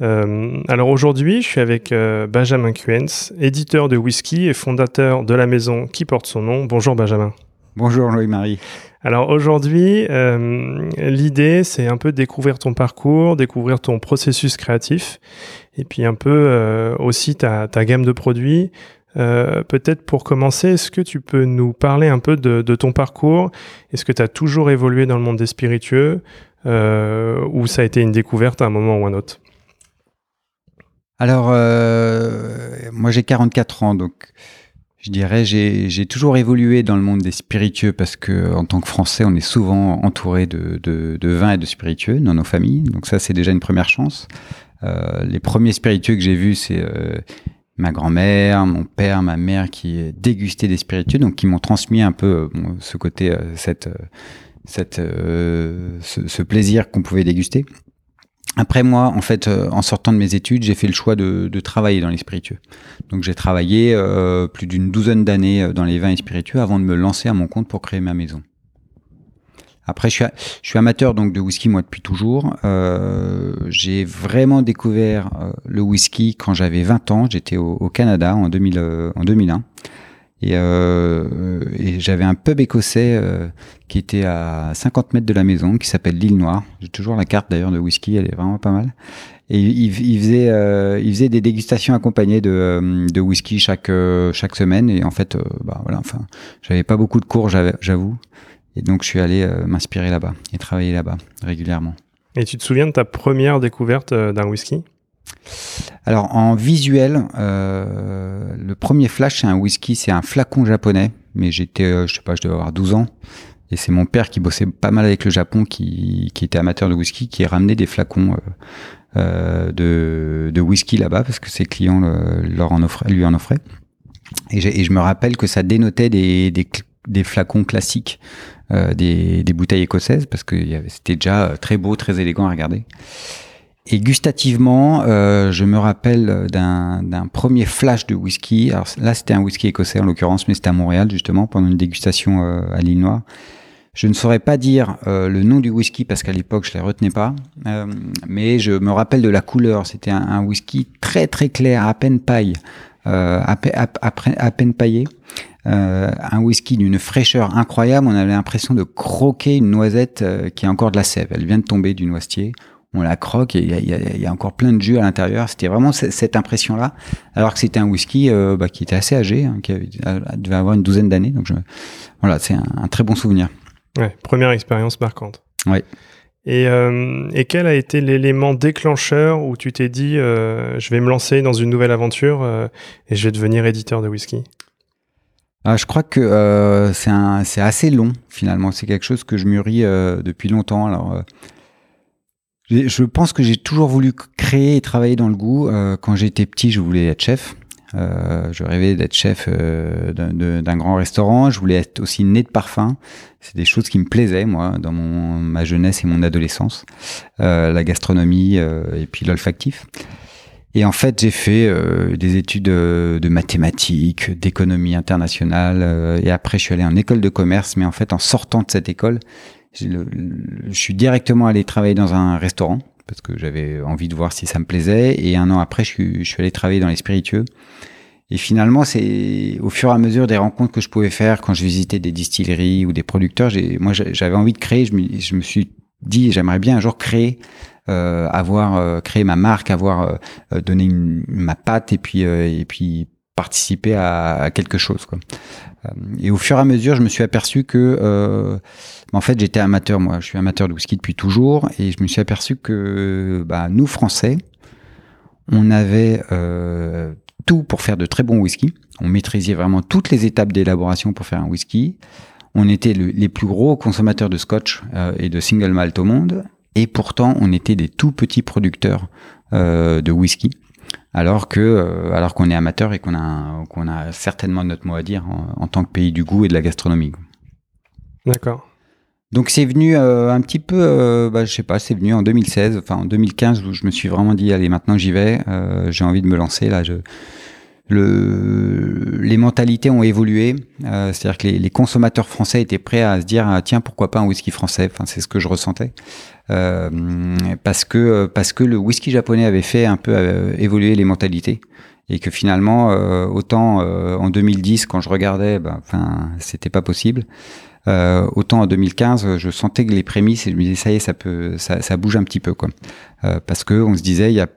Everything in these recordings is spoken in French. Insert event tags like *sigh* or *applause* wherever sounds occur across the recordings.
Euh, alors aujourd'hui, je suis avec euh, Benjamin Cuens, éditeur de whisky et fondateur de la maison qui porte son nom. Bonjour Benjamin. Bonjour Louis-Marie. Alors aujourd'hui, euh, l'idée, c'est un peu découvrir ton parcours, découvrir ton processus créatif, et puis un peu aussi ta, gamme de produits. Peut-être pour commencer, est-ce que tu peux nous parler un peu de, de ton parcours? Est-ce que tu as toujours évolué dans le monde des spiritueux? Ou ça a été une découverte à un moment ou un autre? Alors, euh, moi j'ai 44 ans, donc je dirais j'ai toujours évolué dans le monde des spiritueux parce que en tant que Français, on est souvent entouré de, de, vins et de spiritueux dans nos familles. Donc ça, c'est déjà une première chance. Euh, les premiers spiritueux que j'ai vus, c'est euh, ma grand-mère, mon père, ma mère qui dégustaient des spiritueux, donc qui m'ont transmis un peu ce côté, cette, cette, ce, ce, plaisir qu'on pouvait déguster. Après moi, en fait, euh, en sortant de mes études, j'ai fait le choix de, travailler dans les spiritueux. Donc j'ai travaillé euh, plus d'une douzaine d'années euh, dans les vins et spiritueux avant de me lancer à mon compte pour créer ma maison. Après, je suis, je suis amateur donc de whisky moi depuis toujours. j'ai vraiment découvert le whisky quand j'avais 20 ans. J'étais au, Canada en, 2000, en 2001. Euh, et, j'avais un pub écossais euh, qui était à 50 mètres de la maison, qui s'appelle l'île Noire. J'ai toujours la carte d'ailleurs de whisky, elle est vraiment pas mal. Et il, faisait, euh, il faisait des dégustations accompagnées de, de whisky chaque chaque semaine. Et en fait, bah voilà, enfin, j'avais pas beaucoup de cours, j'avoue. Et donc je suis allé m'inspirer là-bas et travailler là-bas régulièrement. Et tu te souviens de ta première découverte d'un whisky? Alors en visuel, euh, le premier flash c'est un whisky, c'est un flacon japonais, mais j'étais, euh, je sais pas, je devais avoir 12 ans. Et c'est mon père qui bossait pas mal avec le Japon, qui, était amateur de whisky, qui ramenait des flacons euh, de, de, whisky là-bas parce que ses clients leur en offraient, lui en offraient. Et, je me rappelle que ça dénotait des flacons classiques, des, des, bouteilles écossaises parce que c'était déjà très beau, très élégant à regarder. Et gustativement, euh, je me rappelle d'un premier flash de whisky. Alors là, c'était un whisky écossais en l'occurrence, mais c'était à Montréal justement pendant une dégustation euh, à l'île Noire. Je ne saurais pas dire euh, le nom du whisky parce qu'à l'époque je ne les retenais pas, euh, mais je me rappelle de la couleur. C'était un, un, whisky très très clair, à peine paille, euh, à, à, peine paillé. un whisky d'une fraîcheur incroyable. On avait l'impression de croquer une noisette qui a encore de la sève. Elle vient de tomber du noisetier on la croque et il y a, encore plein de jus à l'intérieur. C'était vraiment cette impression-là, alors que c'était un whisky euh, bah, qui était assez âgé, hein, qui euh, devait avoir une douzaine d'années. Donc je, voilà, c'est un, très bon souvenir. Ouais, première expérience marquante. Ouais. Et, euh, et quel a été l'élément déclencheur où tu t'es dit je vais me lancer dans une nouvelle aventure et je vais devenir éditeur de whisky? Ah, je crois que c'est assez long finalement. C'est quelque chose que je mûris depuis longtemps. Alors je pense que j'ai toujours voulu créer et travailler dans le goût. Euh, quand j'étais petit, je voulais être chef. Euh, je rêvais d'être chef euh, d'un grand restaurant. Je voulais être aussi né de parfum. C'est des choses qui me plaisaient, moi, dans mon, ma jeunesse et mon adolescence. la gastronomie et puis l'olfactif. Et en fait, j'ai fait des études de mathématiques, d'économie internationale. et après, je suis allé en école de commerce. Mais en fait, en sortant de cette école, je suis directement allé travailler dans un restaurant parce que j'avais envie de voir si ça me plaisait. Et un an après, je suis, allé travailler dans les spiritueux. Et finalement, c'est au fur et à mesure des rencontres que je pouvais faire quand je visitais des distilleries ou des producteurs. Moi, j'avais envie de créer. Je me, je me suis dit, j'aimerais bien un jour créer, euh, avoir euh, créé ma marque, avoir euh, donné une, ma patte et puis et puis participer à, quelque chose. Quoi. Et au fur et à mesure, je me suis aperçu que, en fait, j'étais amateur. Moi, je suis amateur de whisky depuis toujours, et je me suis aperçu que bah, nous Français, on avait tout pour faire de très bons whisky. On maîtrisait vraiment toutes les étapes d'élaboration pour faire un whisky. On était les plus gros consommateurs de scotch euh, et de single malt au monde. Et pourtant, on était des tout petits producteurs euh, de whisky. Alors que, euh, alors qu'on est amateur et qu'on a, qu'on a certainement notre mot à dire en, tant que pays du goût et de la gastronomie. D'accord. Donc c'est venu un petit peu, bah, je sais pas, c'est venu en 2016, enfin en 2015 où je me suis vraiment dit allez maintenant j'y vais, j'ai envie de me lancer là. Je, le, les mentalités ont évolué. Euh, C'est-à-dire que les, les, consommateurs français étaient prêts à se dire ah, tiens pourquoi pas un whisky français. Enfin c'est ce que je ressentais euh, parce que parce que le whisky japonais avait fait un peu euh, évoluer les mentalités et que finalement euh, autant euh, en 2010 quand je regardais, ben, enfin c'était pas possible. autant en 2015, je sentais que les prémices et je me disais ça y est, ça peut, ça, ça bouge un petit peu quoi, parce que on se disait il y a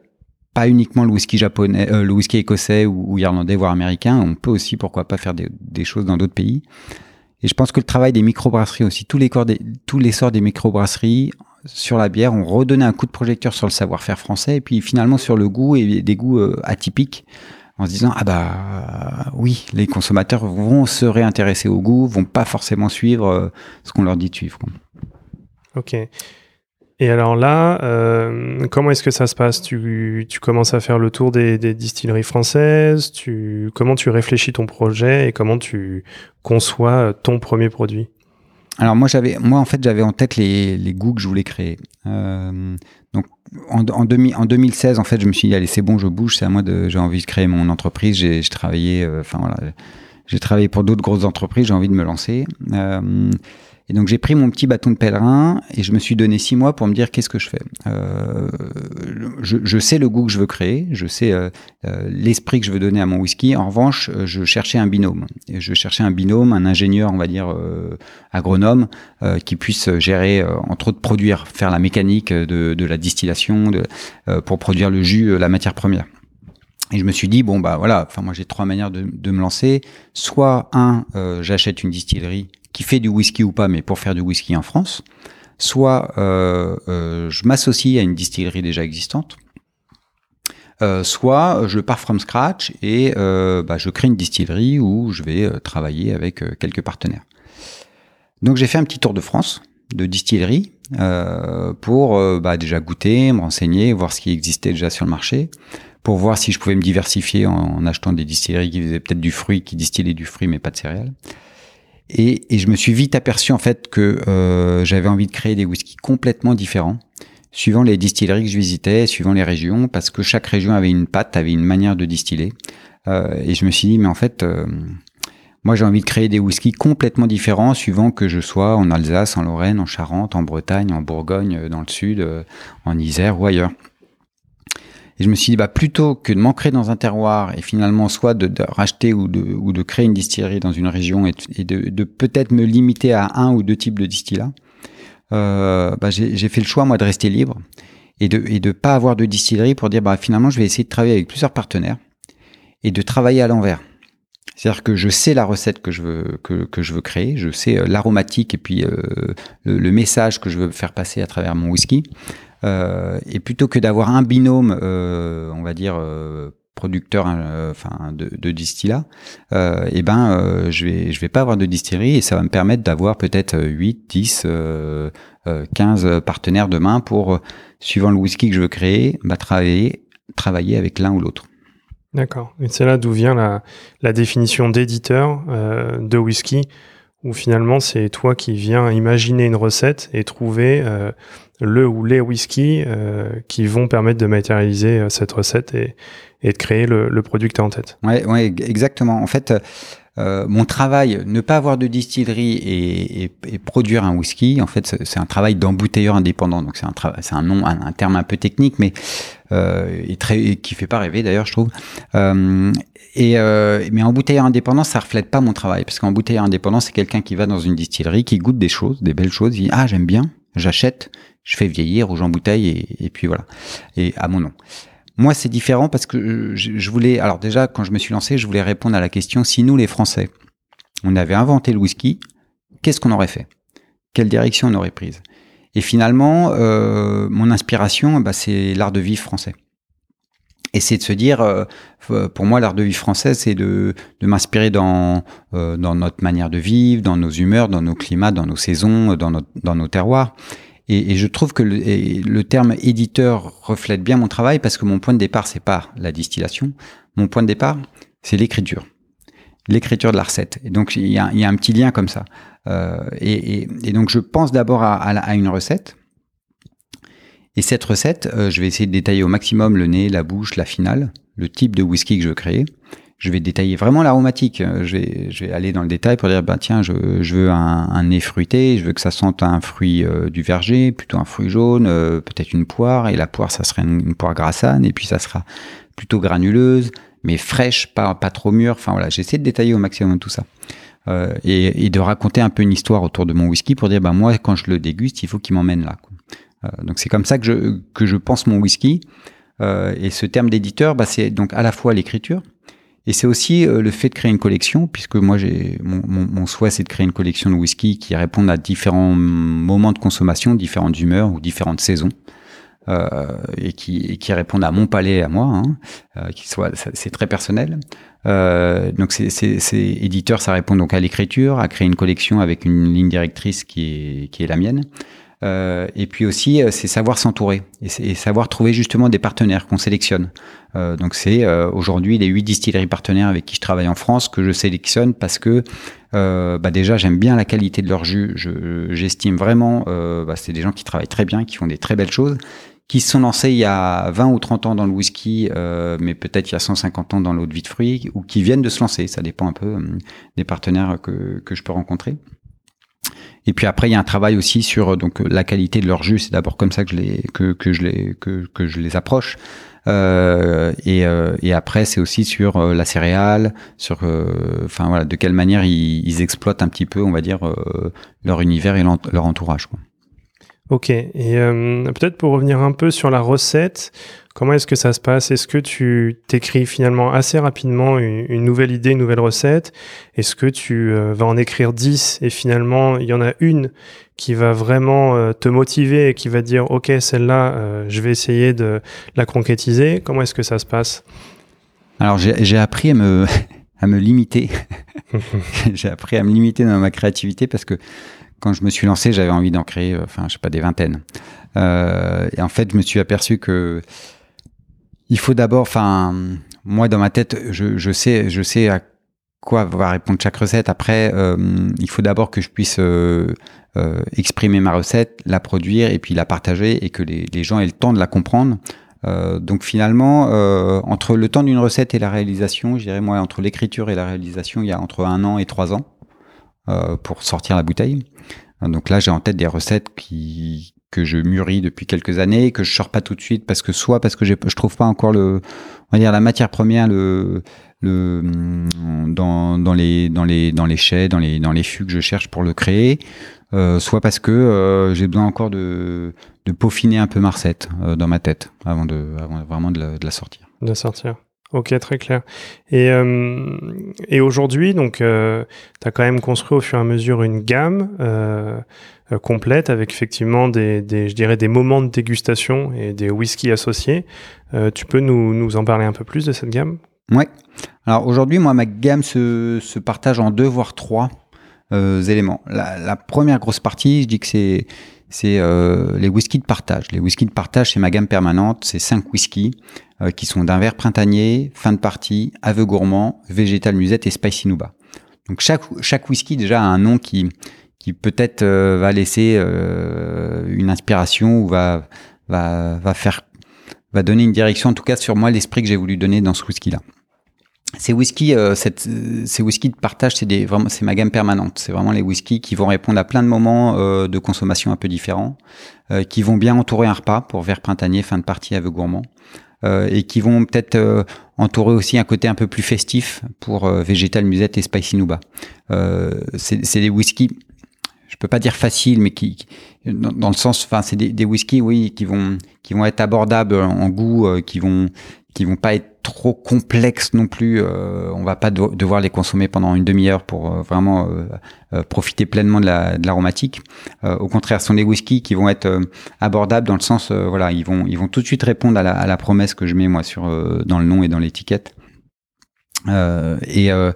pas uniquement le whisky japonais, euh, le whisky écossais ou, irlandais, voire américain. On peut aussi, pourquoi pas, faire des, choses dans d'autres pays. Et je pense que le travail des microbrasseries aussi, tous les, corps tous les sorts des microbrasseries sur la bière ont redonné un coup de projecteur sur le savoir-faire français et puis finalement sur le goût et des goûts euh, atypiques en se disant ah bah oui les consommateurs vont se réintéresser au goût vont pas forcément suivre euh, ce qu'on leur dit de suivre. Ok. Et alors là, euh, comment est-ce que ça se passe? Tu, commences à faire le tour des, des, distilleries françaises? Tu, Comment tu réfléchis ton projet et comment tu conçois ton premier produit? Alors moi, j'avais, moi en fait, j'avais en tête les, les, goûts que je voulais créer. Euh, donc en, en, demi, en 2016, en fait, je me suis dit allez, c'est bon, je bouge, c'est à moi de, j'ai envie de créer mon entreprise. J'ai, travaillé, euh, enfin voilà, j'ai travaillé pour d'autres grosses entreprises, j'ai envie de me lancer. Euh, et donc j'ai pris mon petit bâton de pèlerin et je me suis donné six mois pour me dire qu'est-ce que je fais? Je, sais le goût que je veux créer, je sais euh, euh l'esprit que je veux donner à mon whisky. En revanche, euh, je cherchais un binôme. Je cherchais un binôme, un ingénieur, on va dire agronome, qui puisse gérer, entre autres, produire, faire la mécanique de, la distillation, pour produire le jus, la matière première. Et je me suis dit bon bah voilà, enfin moi j'ai trois manières de, me lancer. Soit un, j'achète une distillerie qui fait du whisky ou pas, mais pour faire du whisky en France, soit euh, euh, je m'associe à une distillerie déjà existante, euh, soit je pars from scratch et bah, je crée une distillerie où je vais travailler avec quelques partenaires. Donc j'ai fait un petit tour de France de distillerie pour bah, déjà goûter, me renseigner, voir ce qui existait déjà sur le marché, pour voir si je pouvais me diversifier en, en achetant des distilleries qui faisaient peut-être du fruit, qui distillaient du fruit mais pas de céréales. Et, et, je me suis vite aperçu en fait que euh, j'avais envie de créer des whiskies complètement différents, suivant les distilleries que je visitais, suivant les régions, parce que chaque région avait une patte, avait une manière de distiller. Euh, et je me suis dit, mais en fait, euh, moi j'ai envie de créer des whiskies complètement différents, suivant que je sois en Alsace, en Lorraine, en Charente, en Bretagne, en Bourgogne, euh, dans le sud, euh, en Isère ou ailleurs. Et je me suis dit, bah, plutôt que de m'ancrer dans un terroir et finalement soit de, racheter ou de, ou de créer une distillerie dans une région et, de, peut-être me limiter à un ou deux types de distillats, euh, bah, j'ai fait le choix, moi, de rester libre et de et de pas avoir de distillerie pour dire, bah, finalement, je vais essayer de travailler avec plusieurs partenaires et de travailler à l'envers. C'est-à-dire que je sais la recette que je veux que, que je veux créer, je sais euh, l'aromatique et puis euh, le, message que je veux faire passer à travers mon whisky. Euh, et plutôt que d'avoir un binôme, euh, on va dire euh, producteur enfin de, de distillat euh, et ben je vais je vais pas avoir de distillerie et ça va me permettre d'avoir peut-être 8 10 15 partenaires demain pour suivant le whisky que je veux créer bah, travailler avec l'un ou l'autre. D'accord. Et c'est là d'où vient la définition d'éditeur de whisky où finalement c'est toi qui viens imaginer une recette et trouver le ou les whisky euh, qui vont permettre de matérialiser euh, cette recette et, et de créer le, le produit que tu as en tête. Ouais, ouais, exactement. En fait, euh, mon travail, ne pas avoir de distillerie et, et, et produire un whisky, en fait, c'est un travail d'embouteilleur indépendant. Donc c'est un, c'est un nom, un, terme un peu technique, mais euh, et très, et qui fait pas rêver d'ailleurs, je trouve. Euh, et euh, mais embouteilleur indépendant, ça reflète pas mon travail, parce qu'embouteilleur indépendant, c'est quelqu'un qui va dans une distillerie, qui goûte des choses, des belles choses, il dit ah j'aime bien, j'achète, je fais vieillir ou j'embouteille et, et puis voilà, et à mon nom. Moi, c'est différent parce que je, voulais. Alors déjà, quand je me suis lancé, je voulais répondre à la question si nous, les Français, on avait inventé le whisky, qu'est-ce qu'on aurait fait? Quelle direction on aurait prise? Et finalement, euh, mon inspiration, bah, c'est l'art de vivre français. Et c'est de se dire, euh, pour moi, l'art de vivre français, c'est de, m'inspirer dans, euh, notre manière de vivre, dans nos humeurs, dans nos climats, dans nos saisons, dans nos terroirs. Et, je trouve que le, terme éditeur reflète bien mon travail parce que mon point de départ, c'est pas la distillation. Mon point de départ, c'est l'écriture. L'écriture de la recette. Et donc, il y a, un petit lien comme ça. Euh, et, donc, je pense d'abord à, à, une recette. Et cette recette, euh, je vais essayer de détailler au maximum le nez, la bouche, la finale, le type de whisky que je veux créer je vais détailler vraiment l'aromatique. Euh, je vais, je vais aller dans le détail pour dire, ben tiens, je, je veux un, un, nez fruité, je veux que ça sente un fruit euh, du verger, plutôt un fruit jaune, euh, peut-être une poire, et la poire, ça serait une, poire grassane, et puis ça sera plutôt granuleuse, mais fraîche, pas, pas trop mûre. Enfin voilà, j'essaie de détailler au maximum tout ça. Et, et, de raconter un peu une histoire autour de mon whisky pour dire, ben moi, quand je le déguste, il faut qu'il m'emmène là. Quoi. donc c'est comme ça que je, que je pense mon whisky. et ce terme d'éditeur, bah, c'est donc à la fois l'écriture, et c'est aussi euh, le fait de créer une collection, puisque moi, j'ai mon, mon, mon, souhait, c'est de créer une collection de whisky qui répondent à différents moments de consommation, différentes humeurs ou différentes saisons. Euh, et, qui, et qui répondent à mon palais à moi, hein, euh, qui soit, c'est très personnel. Euh, donc c'est, c'est, c'est éditeur, ça répond donc à l'écriture, à créer une collection avec une ligne directrice qui est, qui est la mienne. Euh, et puis aussi, euh, c'est savoir s'entourer et, savoir trouver justement des partenaires qu'on sélectionne. Euh, donc c'est euh, aujourd'hui les huit distilleries partenaires avec qui je travaille en France que je sélectionne parce que bah déjà j'aime bien la qualité de leur jus. Je, j'estime vraiment, bah c'est des gens qui travaillent très bien, qui font des très belles choses qui se sont lancés il y a 20 ou 30 ans dans le whisky, euh, mais peut-être il y a 150 ans dans l'eau de vie de fruits, ou qui viennent de se lancer. Ça dépend un peu des partenaires que, que je peux rencontrer. Et puis après, il y a un travail aussi sur euh, donc la qualité de leur jus. C'est d'abord comme ça que je les que, que je les que, que je les approche. Euh, et, euh, et après, c'est aussi sur euh, la céréale, sur enfin voilà, de quelle manière ils, ils, exploitent un petit peu, on va dire, leur univers et leur entourage. Quoi. Ok. Et peut-être pour revenir un peu sur la recette, Comment est-ce que ça se passe? Est-ce que tu t'écris finalement assez rapidement une, nouvelle idée, une nouvelle recette? Est-ce que tu euh, vas en écrire 10 et finalement il y en a une qui va vraiment euh, te motiver et qui va dire ok celle-là euh, je vais essayer de la concrétiser Comment est-ce que ça se passe? Alors j'ai appris à me, *laughs* à me limiter. *laughs* j'ai appris à me limiter dans ma créativité parce que quand je me suis lancé, j'avais envie d'en créer, enfin, je sais pas, des vingtaines. Et en fait, je me suis aperçu que il faut d'abord, enfin, moi dans ma tête, je, je, sais, je sais à quoi va répondre chaque recette. Après, euh, il faut d'abord que je puisse euh, euh, exprimer ma recette, la produire et puis la partager et que les, les gens aient le temps de la comprendre. Euh, donc finalement, euh, entre le temps d'une recette et la réalisation, je dirais moi entre l'écriture et la réalisation, il y a entre un an et trois ans euh, pour sortir la bouteille. Donc là, j'ai en tête des recettes qui, que je mûris depuis quelques années, que je sors pas tout de suite parce que soit parce que je trouve pas encore le, on va dire la matière première, le, le dans, dans les dans les dans les chais, dans les dans les fûts que je cherche pour le créer, euh, soit parce que euh, j'ai besoin encore de, de peaufiner un peu ma recette euh, dans ma tête avant de avant vraiment de la, de la sortir. De la sortir. Ok, très clair. Et, et aujourd'hui, donc, tu as quand même construit au fur et à mesure une gamme euh, complète avec effectivement des, je dirais, des moments de dégustation et des whisky associés. Euh, tu peux nous, en parler un peu plus de cette gamme? Ouais. Alors aujourd'hui, moi, ma gamme se, se partage en deux voire trois euh, éléments. La, première grosse partie, je dis que c'est c'est les whiskies de partage. Les whiskies de partage, c'est ma gamme permanente. C'est cinq whiskies qui sont d'un verre printanier, fin de partie, aveu gourmand, végétal musette et spicy nouba. Donc chaque chaque whisky déjà a un nom qui qui peut-être euh, va laisser euh, une inspiration ou va va va faire va donner une direction en tout cas sur moi l'esprit que j'ai voulu donner dans ce whisky là. Ces whisky, euh, cette, ces whisky de partage, c'est des vraiment, c'est ma gamme permanente. C'est vraiment les whisky qui vont répondre à plein de moments euh, de consommation un peu différents, euh, qui vont bien entourer un repas pour verre printanier, fin de partie avec gourmand, euh, et qui vont peut-être entourer aussi un côté un peu plus festif pour végétal musette et spicy c'est, c'est des whisky je peux pas dire facile, mais qui dans, le sens, enfin, c'est des, des whiskies, oui, qui vont, qui vont être abordables en goût, euh, qui vont, qui vont pas être trop complexes non plus. Euh, on va pas devoir les consommer pendant une demi-heure pour euh, vraiment profiter pleinement de l'aromatique. au contraire, ce sont des whiskies qui vont être abordables dans le sens, voilà, ils vont, ils vont tout de suite répondre à la, à la promesse que je mets moi sur dans le nom et dans l'étiquette. Euh, et, euh,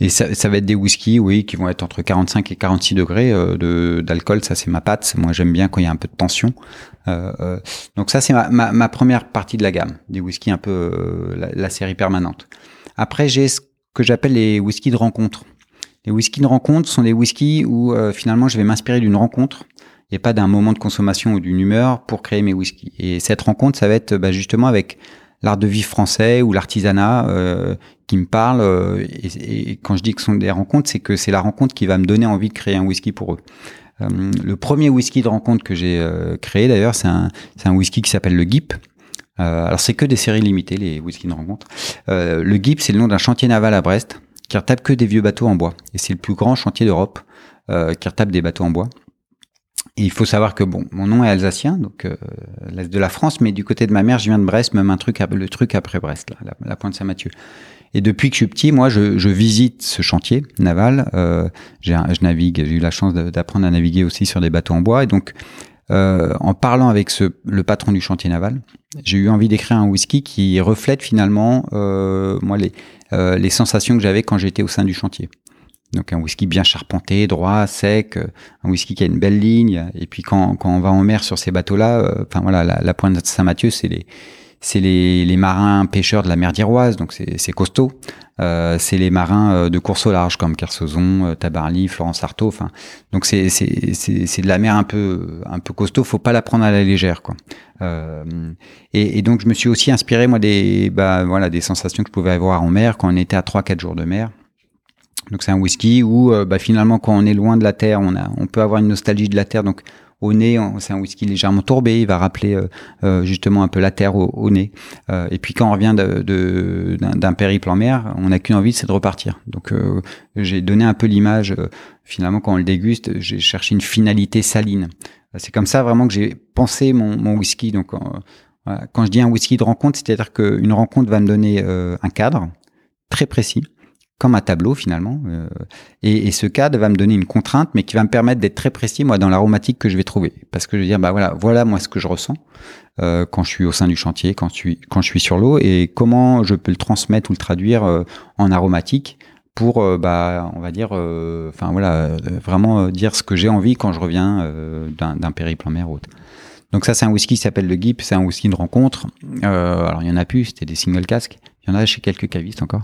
et ça, ça, va être des whiskies, oui, qui vont être entre 45 et 46 degrés euh, d'alcool. Ça, c'est ma patte. Moi, j'aime bien quand il y a un peu de tension. Euh, euh, donc ça, c'est ma, ma, ma, première partie de la gamme, des whiskies un peu la, la, série permanente. Après, j'ai ce que j'appelle les whiskies de rencontre. Les whiskies de rencontre sont des whiskies où finalement, je vais m'inspirer d'une rencontre et pas d'un moment de consommation ou d'une humeur pour créer mes whiskies. Et cette rencontre, ça va être bah, justement avec l'art de vivre français ou l'artisanat euh, qui me parle. Euh, et, quand je dis que ce sont des rencontres, c'est que c'est la rencontre qui va me donner envie de créer un whisky pour eux. Euh, le premier whisky de rencontre que j'ai créé d'ailleurs, c'est un, un whisky qui s'appelle le GIP. alors c'est que des séries limitées, les whisky de rencontre. le GIP, c'est le nom d'un chantier naval à Brest qui retape que des vieux bateaux en bois. Et c'est le plus grand chantier d'Europe qui retape des bateaux en bois. Il faut savoir que bon, mon nom est alsacien, donc euh, l'est de la France, mais du côté de ma mère, je viens de Brest, même un truc, le truc après Brest, là, la, pointe Saint-Mathieu. Et depuis que je suis petit, moi, je, je visite ce chantier naval. Euh, je navigue, j'ai eu la chance d'apprendre à naviguer aussi sur des bateaux en bois, et donc euh, en parlant avec ce, le patron du chantier naval, j'ai eu envie d'écrire un whisky qui reflète finalement euh, moi les, euh, les sensations que j'avais quand j'étais au sein du chantier. Donc un whisky bien charpenté, droit, sec, euh, un whisky qui a une belle ligne. Et puis quand, quand on va en mer sur ces bateaux-là, euh, enfin voilà, la, la, pointe de Saint-Mathieu, c'est les c'est les, les, marins pêcheurs de la mer d'Iroise, donc c'est costaud. Euh, c'est les marins euh, de course au large comme Kersozon, Tabarly, Florence Artaud. Enfin, donc c'est c'est de la mer un peu un peu costaud. Faut pas la prendre à la légère, quoi. Euh, et, et, donc je me suis aussi inspiré moi des bah voilà des sensations que je pouvais avoir en mer quand on était à 3-4 jours de mer. Donc c'est un whisky où euh, bah, finalement quand on est loin de la terre, on, a, on peut avoir une nostalgie de la terre. Donc au nez, c'est un whisky légèrement tourbé, il va rappeler euh, euh, justement un peu la terre au, nez. et puis quand on revient d'un périple en mer, on n'a qu'une envie, c'est de repartir. Donc j'ai donné un peu l'image, finalement quand on le déguste, j'ai cherché une finalité saline. C'est comme ça vraiment que j'ai pensé mon, mon whisky. Donc quand je dis un whisky de rencontre, c'est-à-dire qu'une rencontre va me donner un cadre très précis comme un tableau finalement. Euh, et, et, ce cadre va me donner une contrainte, mais qui va me permettre d'être très précis moi dans l'aromatique que je vais trouver, parce que je vais dire bah voilà, voilà moi ce que je ressens euh, quand je suis au sein du chantier, quand je suis quand je suis sur l'eau, et comment je peux le transmettre ou le traduire euh, en aromatique pour euh, bah on va dire, enfin voilà, vraiment dire ce que j'ai envie quand je reviens d'un périple en mer haute. Donc ça c'est un whisky qui s'appelle le Gip, c'est un whisky de rencontre. alors il y en a plus, c'était des single casques. Il y en a chez quelques cavistes encore.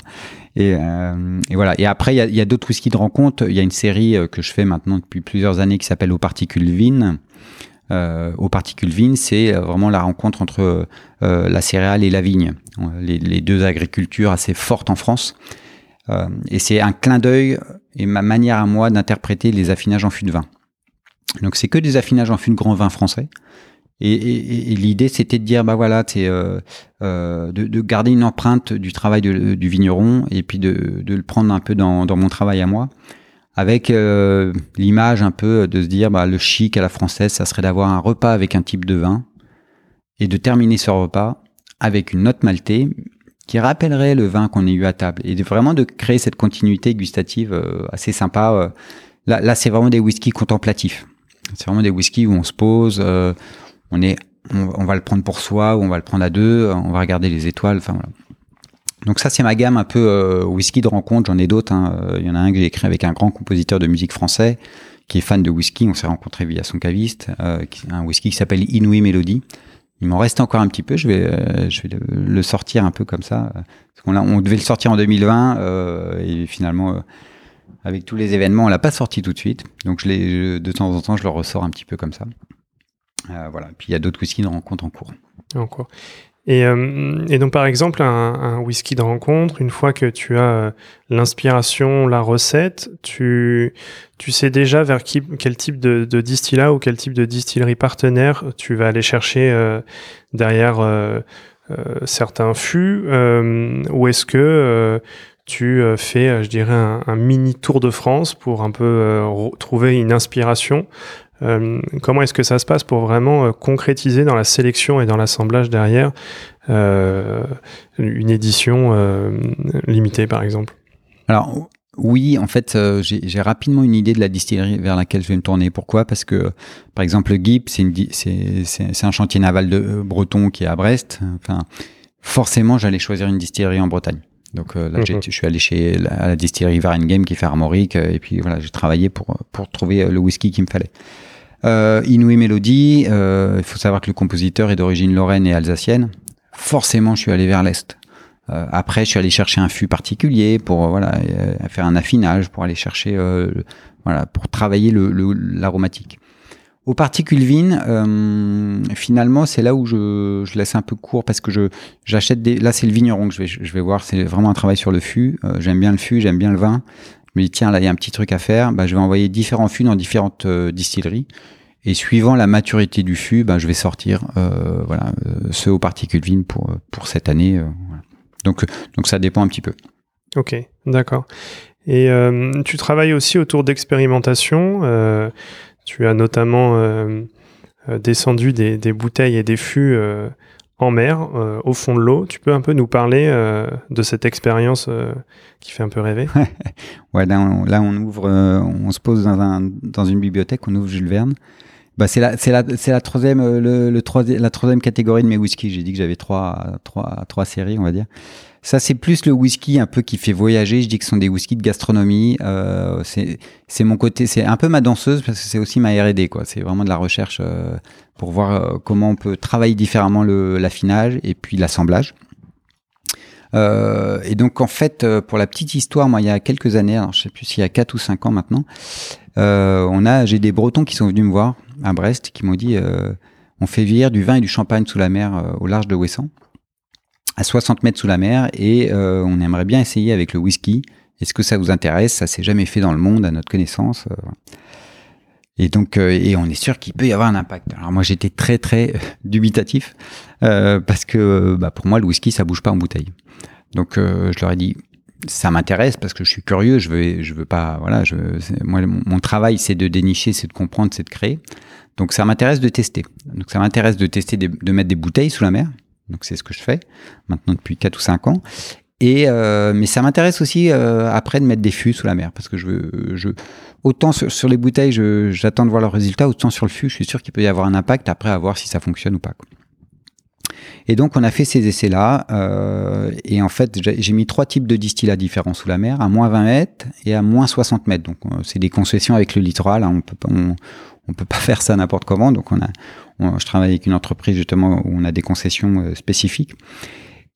Et, euh, voilà. Et après, il y a, d'autres whiskies de rencontre. Il y a une série euh, que je fais maintenant depuis plusieurs années qui s'appelle Aux particules vines. Euh, aux particules vines, c'est vraiment la rencontre entre la céréale et la vigne, les, les, deux agricultures assez fortes en France. Et c'est un clin d'œil et ma manière à moi d'interpréter les affinages en fût de vin. Donc c'est que des affinages en fût de grand vin français. Et, et, l'idée, c'était de dire, bah voilà, c'est euh, euh, de, de, garder une empreinte du travail de, du vigneron et puis de, de, le prendre un peu dans, dans mon travail à moi, avec euh, l'image un peu de se dire, bah le chic à la française, ça serait d'avoir un repas avec un type de vin et de terminer ce repas avec une note maltée qui rappellerait le vin qu'on a eu à table et de vraiment de créer cette continuité gustative euh, assez sympa. Euh. Là, là c'est vraiment des whiskies contemplatifs. C'est vraiment des whiskies où on se pose, euh, on est, on, va le prendre pour soi ou on va le prendre à deux, on va regarder les étoiles. Donc ça c'est ma gamme un peu euh, whisky de rencontre. J'en ai d'autres. Hein. Euh, il y en a un que j'ai écrit avec un grand compositeur de musique français qui est fan de whisky. On s'est rencontré via son caviste. Euh, un whisky qui s'appelle Inouï Melody. Il m'en reste encore un petit peu. Je vais, euh, le, sortir un peu comme ça. On devait le sortir en 2020 et finalement avec tous les événements, on l'a pas sorti tout de suite. Donc de temps en temps, je le ressors un petit peu comme ça. Euh, voilà. Puis il y a d'autres whiskies de rencontre en cours. En cours. Et, euh, donc, par exemple, un, whisky de rencontre, une fois que tu as euh, l'inspiration, la recette, tu, tu sais déjà vers qui, quel type de, distillat ou quel type de distillerie partenaire tu vas aller chercher derrière certains fûts, ou est-ce que tu fais, je dirais, un, mini tour de France pour un peu trouver une inspiration comment est-ce que ça se passe pour vraiment concrétiser dans la sélection et dans l'assemblage derrière une édition limitée, par exemple? Alors, oui, en fait, j'ai rapidement une idée de la distillerie vers laquelle je vais me tourner. Pourquoi? Parce que, par exemple, le GIP, c'est un chantier naval de breton qui est à Brest. Enfin, forcément, j'allais choisir une distillerie en Bretagne. Donc euh, là, mhm. je suis allé chez la, la distillerie Varenheim qui fait armorique, euh, et puis voilà, j'ai travaillé pour, pour trouver euh, le whisky qu'il me fallait. Euh, Inouï Mélodie, il faut savoir que le compositeur est d'origine lorraine et alsacienne. Forcément, je suis allé vers l'est. après, je suis allé chercher un fût particulier pour voilà faire un affinage, pour aller chercher voilà pour travailler l'aromatique. Aux particules vines, euh, finalement, c'est là où je, je, laisse un peu court parce que je j'achète des. Là, c'est le vigneron que je vais, je vais voir. C'est vraiment un travail sur le fût. Euh, j'aime bien le fût, j'aime bien le vin. Je me dis tiens, là, il y a un petit truc à faire. Bah, je vais envoyer différents fûts dans différentes euh, distilleries. Et suivant la maturité du fût, bah, je vais sortir euh, voilà ceux aux particules vines pour cette année. Donc ça dépend un petit peu. Ok, d'accord. Et tu travailles aussi autour d'expérimentation. Tu as notamment euh, euh, descendu des, bouteilles et des fûts euh, en mer, au fond de l'eau. Tu peux un peu nous parler de cette expérience qui fait un peu rêver? *laughs* Là on, ouvre, on se pose dans une bibliothèque, on ouvre Jules Verne. Bah, c'est la, c'est la, c'est la troisième, le, le troisième, la troisième catégorie de mes whiskies. J'ai dit que j'avais trois, trois, trois séries, on va dire. Ça, c'est plus le whisky un peu qui fait voyager. Je dis que ce sont des whiskies de gastronomie. Euh, c'est mon côté, c'est un peu ma danseuse parce que c'est aussi ma R&D. quoi. C'est vraiment de la recherche euh, pour voir euh, comment on peut travailler différemment l'affinage et puis l'assemblage. Euh, et donc en fait, euh, pour la petite histoire, moi il y a quelques années, alors je sais plus s'il y a 4 ou 5 ans maintenant, euh, on a, j'ai des Bretons qui sont venus me voir à Brest, qui m'ont dit, on fait vieillir du vin et du champagne sous la mer au large de Ouessant à 60 mètres sous la mer et euh, on aimerait bien essayer avec le whisky. Est-ce que ça vous intéresse? Ça s'est jamais fait dans le monde à notre connaissance. Euh. Et donc, euh, et on est sûr qu'il peut y avoir un impact. Alors moi, j'étais très très *laughs* dubitatif parce que bah, pour moi, le whisky, ça bouge pas en bouteille. Donc, je leur ai dit, ça m'intéresse parce que je suis curieux. Je veux, je veux pas, voilà. Je, moi, mon, travail, c'est de dénicher, c'est de comprendre, c'est de créer. Donc, ça m'intéresse de tester. Donc, ça m'intéresse de tester, de mettre des bouteilles sous la mer. Donc c'est ce que je fais maintenant depuis 4 ou 5 ans. Et euh, mais ça m'intéresse aussi euh, après de mettre des fûts sous la mer parce que je veux, je autant sur, les bouteilles j'attends de voir leurs résultats, autant sur le fût je suis sûr qu'il peut y avoir un impact après à voir si ça fonctionne ou pas. Et donc on a fait ces essais là euh, et en fait j'ai mis trois types de distillats différents sous la mer, à moins 20 mètres et à moins 60 mètres. Donc c'est des concessions avec le littoral, hein, on peut on, on peut pas *laughs* faire ça n'importe comment. Donc on a, je travaille avec une entreprise justement où on a des concessions euh, spécifiques.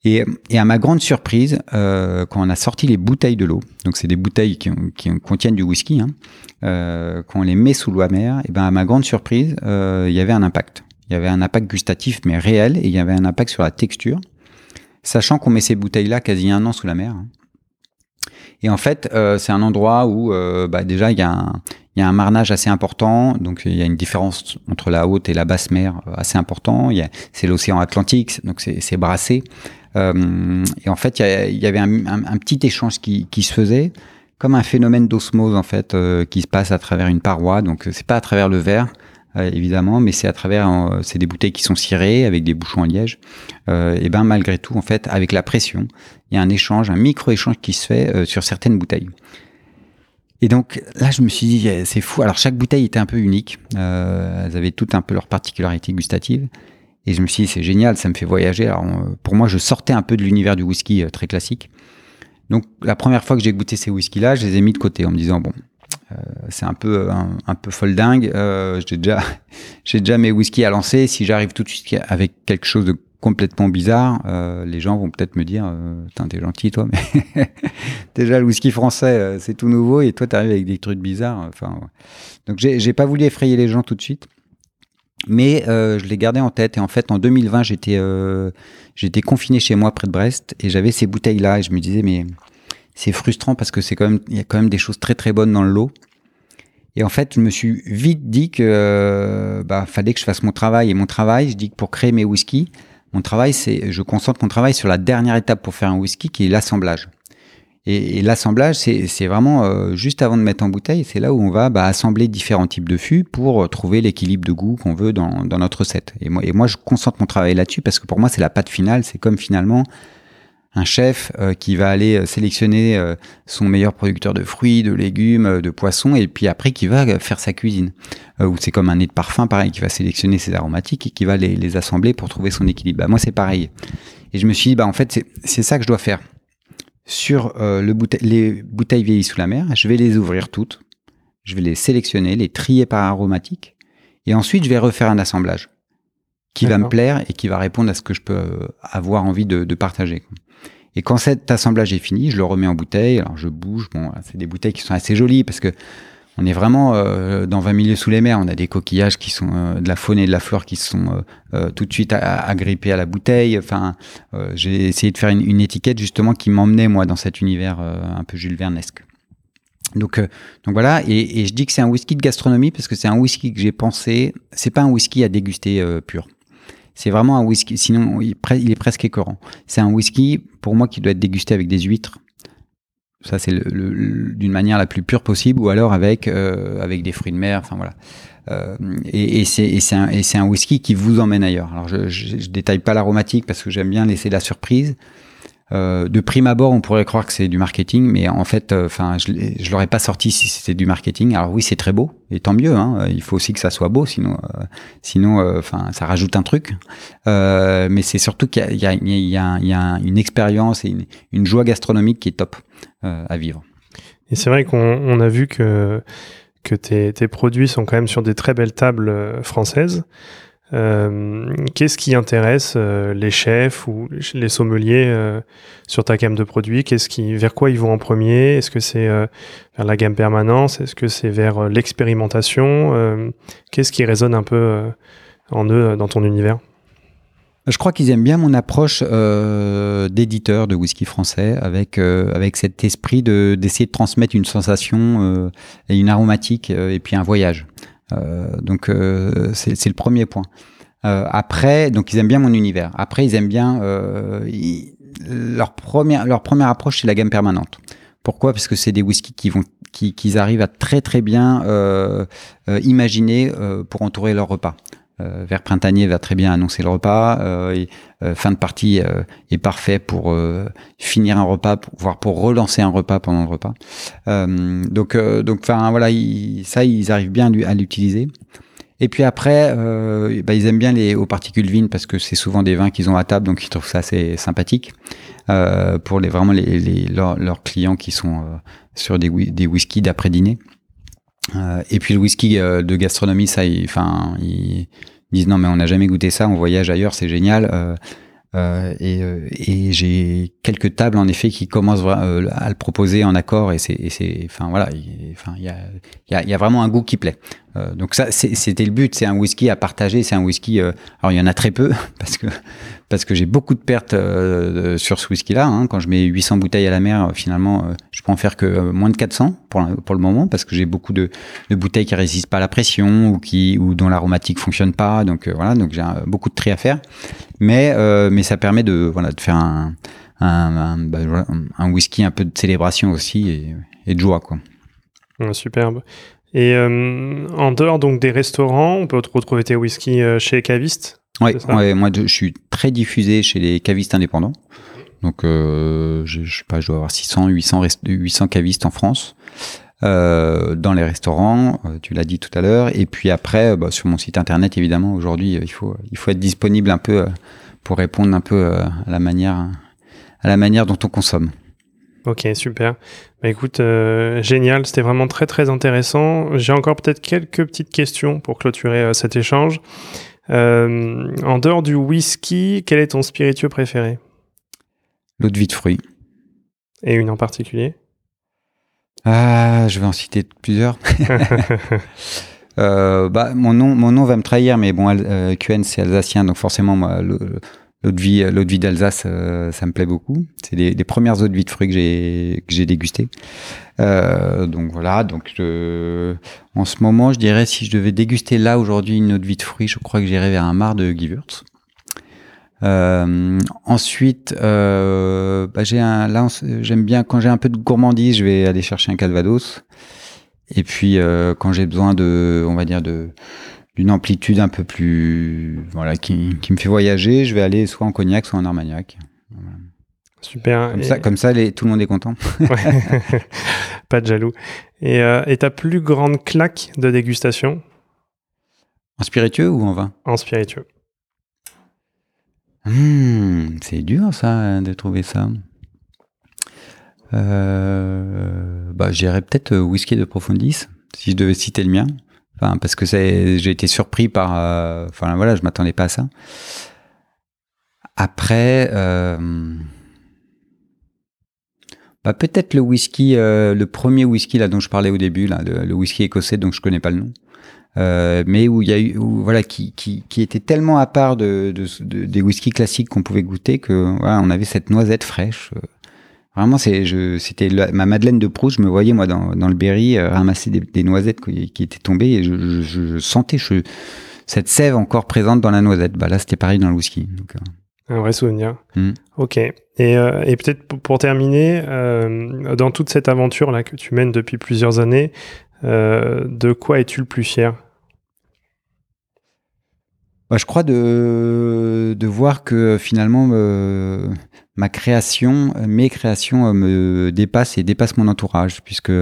Et, à ma grande surprise, euh, quand on a sorti les bouteilles de l'eau, donc c'est des bouteilles qui, contiennent du whisky, hein, euh, quand on les met sous l'eau mer, et ben à ma grande surprise, il y avait un impact. Il y avait un impact gustatif mais réel, et il y avait un impact sur la texture, sachant qu'on met ces bouteilles-là quasi un an sous la mer. Hein. Et en fait, euh, c'est un endroit où euh, bah, déjà il y, a un, marnage assez important, donc il y a une différence entre la haute et la basse mer euh, assez important. C'est l'océan Atlantique, donc c'est brassé. Et en fait, il y, avait un, petit échange qui, se faisait, comme un phénomène d'osmose en fait, qui se passe à travers une paroi. Donc c'est pas à travers le verre, évidemment, mais c'est à travers, euh, c'est des bouteilles qui sont cirées avec des bouchons en liège. Euh, et ben malgré tout, en fait, avec la pression, il y a un échange, un micro-échange qui se fait sur certaines bouteilles. Et donc là, je me suis dit, eh, c'est fou. Alors chaque bouteille était un peu unique. Euh, elles avaient toutes un peu leur particularité gustative. Et je me suis dit, c'est génial, ça me fait voyager. Alors pour moi, je sortais un peu de l'univers du whisky très classique. Donc la première fois que j'ai goûté ces whiskies-là, je les ai mis de côté en me disant, bon, euh, c'est un peu un, peu folle dingue. Euh, j'ai déjà *laughs* j'ai déjà mes whisky à lancer. Si j'arrive tout de suite avec quelque chose de complètement bizarre, euh, les gens vont peut-être me dire euh, t'es gentil toi, mais *laughs* déjà le whisky français c'est tout nouveau et toi t'arrives avec des trucs bizarres. Enfin, donc j'ai pas voulu effrayer les gens tout de suite, mais je l'ai gardé en tête. Et en fait, en 2020, j'étais j'étais confiné chez moi près de Brest et j'avais ces bouteilles là et je me disais mais c'est frustrant parce que c'est quand même, il y a quand même des choses très très bonnes dans le lot. Et en fait, je me suis vite dit que euh, bah, fallait que je fasse mon travail. Et mon travail, je dis que pour créer mes whiskies, mon travail, c'est, je concentre mon travail sur la dernière étape pour faire un whisky, qui est l'assemblage. Et, l'assemblage, c'est vraiment euh, juste avant de mettre en bouteille, c'est là où on va bah, assembler différents types de fûts pour trouver l'équilibre de goût qu'on veut dans, dans, notre recette. Et moi, et moi, je concentre mon travail là-dessus parce que pour moi, c'est la pâte finale. C'est comme finalement un chef euh, qui va aller euh, sélectionner son meilleur producteur de fruits, de légumes, de poissons, et puis après qui va faire sa cuisine. ou c'est comme un nez de parfum, pareil, qui va sélectionner ses aromatiques et qui va les, les assembler pour trouver son équilibre. Bah, moi, c'est pareil. Et je me suis dit, bah, en fait, c'est ça que je dois faire sur euh, le les bouteilles vieillies sous la mer. Je vais les ouvrir toutes. Je vais les sélectionner, les trier par aromatique. Et ensuite, je vais refaire un assemblage qui va me plaire et qui va répondre à ce que je peux euh, avoir envie de, de partager. Et quand cet assemblage est fini, je le remets en bouteille. Alors je bouge. Bon, c'est des bouteilles qui sont assez jolies parce que on est vraiment euh, dans 20 milieux sous les mers. On a des coquillages qui sont euh, de la faune et de la flore qui sont euh, tout de suite agrippés à la bouteille. Enfin, j'ai essayé de faire une, une, étiquette justement qui m'emmenait moi dans cet univers un peu Jules Vernesque. Donc, donc voilà. Et, et, je dis que c'est un whisky de gastronomie parce que c'est un whisky que j'ai pensé. C'est pas un whisky à déguster pur. C'est vraiment un whisky. Sinon, il, est presque écœurant. C'est un whisky pour moi qui doit être dégusté avec des huîtres ça, c'est d'une manière la plus pure possible, ou alors avec euh, avec des fruits de mer. Enfin voilà. Euh, et, et c'est un, un whisky qui vous emmène ailleurs. Alors je, je détaille pas l'aromatique parce que j'aime bien laisser la surprise. Euh, de prime abord, on pourrait croire que c'est du marketing, mais en fait, euh, enfin, je, je l'aurais pas sorti si c'était du marketing. Alors oui, c'est très beau, et tant mieux. Hein, il faut aussi que ça soit beau, sinon, euh, sinon, enfin, ça rajoute un truc. mais c'est surtout qu'il y, a, une expérience et une, joie gastronomique qui est top à vivre. Et c'est vrai qu'on a vu que que tes, produits sont quand même sur des très belles tables françaises. Euh, qu'est-ce qui intéresse euh, les chefs ou les sommeliers euh, sur ta gamme de produits? Qu'est-ce qui, vers quoi ils vont en premier? Est-ce que c'est vers la gamme permanence Est-ce que c'est vers l'expérimentation? Qu'est-ce qui résonne un peu en eux dans ton univers? Je crois qu'ils aiment bien mon approche d'éditeur de whisky français, avec avec cet esprit de d'essayer de transmettre une sensation et une aromatique et puis un voyage. Euh, donc euh, c'est le premier point. Euh, après, donc ils aiment bien mon univers. Après, ils aiment bien leur première leur première approche, c'est la gamme permanente. Pourquoi? Parce que c'est des whiskies qui vont qui, arrivent à très très bien imaginer pour entourer leur repas. Euh, vers printanier va très bien annoncer le repas. Euh, et, fin de partie est parfait pour finir un repas, voire pour relancer un repas pendant le repas. donc, donc, enfin voilà, ça ils arrivent bien à l'utiliser. Et puis après, bah, ils aiment bien les aux particules vines parce que c'est souvent des vins qu'ils ont à table, donc ils trouvent ça assez sympathique pour les vraiment leurs, clients qui sont sur des, des d'après dîner. Euh, et puis le whisky euh, de gastronomie, ça, enfin, ils, disent non mais on n'a jamais goûté ça, on voyage ailleurs, c'est génial. Euh, et, et j'ai quelques tables en effet qui commencent à le proposer en accord et c'est, enfin voilà, enfin il y a, y, a, y a vraiment un goût qui plaît. donc ça, c'était le but, c'est un whisky à partager, c'est un whisky. alors il y en a très peu *laughs* parce que parce que j'ai beaucoup de pertes euh, sur ce whisky-là. Hein. Quand je mets 800 bouteilles à la mer, euh, finalement, euh, je peux en faire que moins de 400 pour, le moment, parce que j'ai beaucoup de, bouteilles qui résistent pas à la pression ou dont l'aromatique fonctionne pas. Donc voilà, donc j'ai beaucoup de tri à faire. Mais ça permet de faire bah, un, whisky un peu de célébration aussi et, et de joie quoi. superbe. Et en dehors donc des restaurants, on peut retrouver tes whiskies chez les cavistes Ouais, moi je suis très diffusé chez les cavistes indépendants. Donc euh, je, je sais pas, je dois avoir 600, 800, 800 cavistes en France. Euh, dans les restaurants, euh, tu l'as dit tout à l'heure, et puis après bah, sur mon site internet évidemment aujourd'hui il faut il faut être disponible un peu pour répondre un peu à la manière à la manière dont on consomme. Ok super. Bah écoute génial, c'était vraiment très très intéressant. J'ai encore peut-être quelques petites questions pour clôturer cet échange. Euh, en dehors du whisky, quel est ton spiritueux préféré? L'eau de vie de fruits. Et une en particulier? Ah, je vais en citer plusieurs. *laughs* euh, bah, mon, nom, mon nom va me trahir, mais bon, euh, QN c'est alsacien, donc forcément, moi, L'eau de vie, l'eau de vie d'Alsace, euh, ça me plaît beaucoup. C'est les, les, premières eaux de vie de fruits que j'ai que j'ai dégustées. Euh, donc voilà. Donc en ce moment, je dirais si je devais déguster là aujourd'hui une eau de vie de fruits, je crois que j'irais vers un mar de Gewürz. Euh, ensuite, euh, bah, j'ai un, là, j'aime bien quand j'ai un peu de gourmandise, je vais aller chercher un Calvados. Et puis, euh, quand j'ai besoin de, on va dire de d'une amplitude un peu plus, voilà, qui, qui, me fait voyager, je vais aller soit en cognac, soit en armagnac. Super. Comme ça, comme ça les, tout le monde est content. *laughs* *laughs* Pas de jaloux. Et, euh, et ta plus grande claque de dégustation? En spiritueux ou en vin? En spiritueux. Hmm, c'est dur ça de trouver ça. Euh, bah, j'irais peut-être euh, whisky de Profondis si je devais citer le mien. Enfin, parce que j'ai été surpris par. Euh, enfin voilà, je m'attendais pas à ça. Après, bah, peut-être le whisky, euh, le premier whisky là dont je parlais au début, là, le, whisky écossais, donc je connais pas le nom. Euh, mais où il y a eu, où, voilà, qui, qui, qui, était tellement à part de, de, de des whiskies classiques qu'on pouvait goûter que voilà, on avait cette noisette fraîche. Euh. Vraiment, c'est, je, c'était ma Madeleine de Proust. Je me voyais moi dans, dans le Berry euh, ramasser des, des, noisettes qui, étaient tombées et je, je, je sentais cette sève encore présente dans la noisette. Bah là, c'était pareil dans le whisky. Donc, un vrai souvenir. Mm. Ok. Et, euh, et peut-être pour terminer, euh, dans toute cette aventure là que tu mènes depuis plusieurs années, euh, de quoi es-tu le plus fier? Bah, Je crois de, de voir que finalement ma création, mes créations me dépassent et dépassent mon entourage, puisque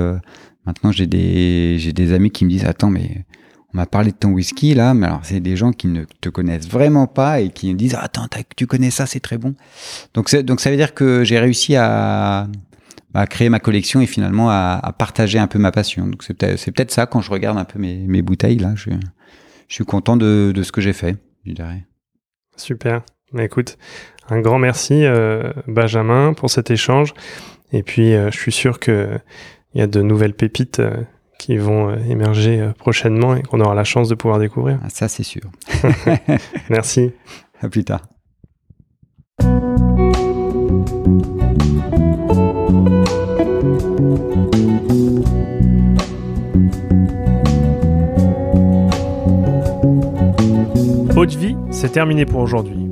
maintenant j'ai des, j'ai des amis qui me disent Attends, mais on m'a parlé de ton whisky là, mais alors c'est des gens qui ne te connaissent vraiment pas et qui me disent attends tu connais ça c'est très bon. Donc donc ça veut dire que j'ai réussi à, créer ma collection et finalement à, partager un peu ma passion. Donc c'est peut-être, ça quand je regarde un peu mes, mes bouteilles là, je, suis content de, de ce que j'ai fait, je dirais. Super. Mais écoute, un grand merci euh, Benjamin pour cet échange. Et puis euh, je suis sûr que il y a de nouvelles pépites euh, qui vont euh, émerger euh, prochainement et qu'on aura la chance de pouvoir découvrir. Ah, ça c'est sûr. *laughs* *laughs* merci. À plus tard. Haute vie, c'est terminé pour aujourd'hui.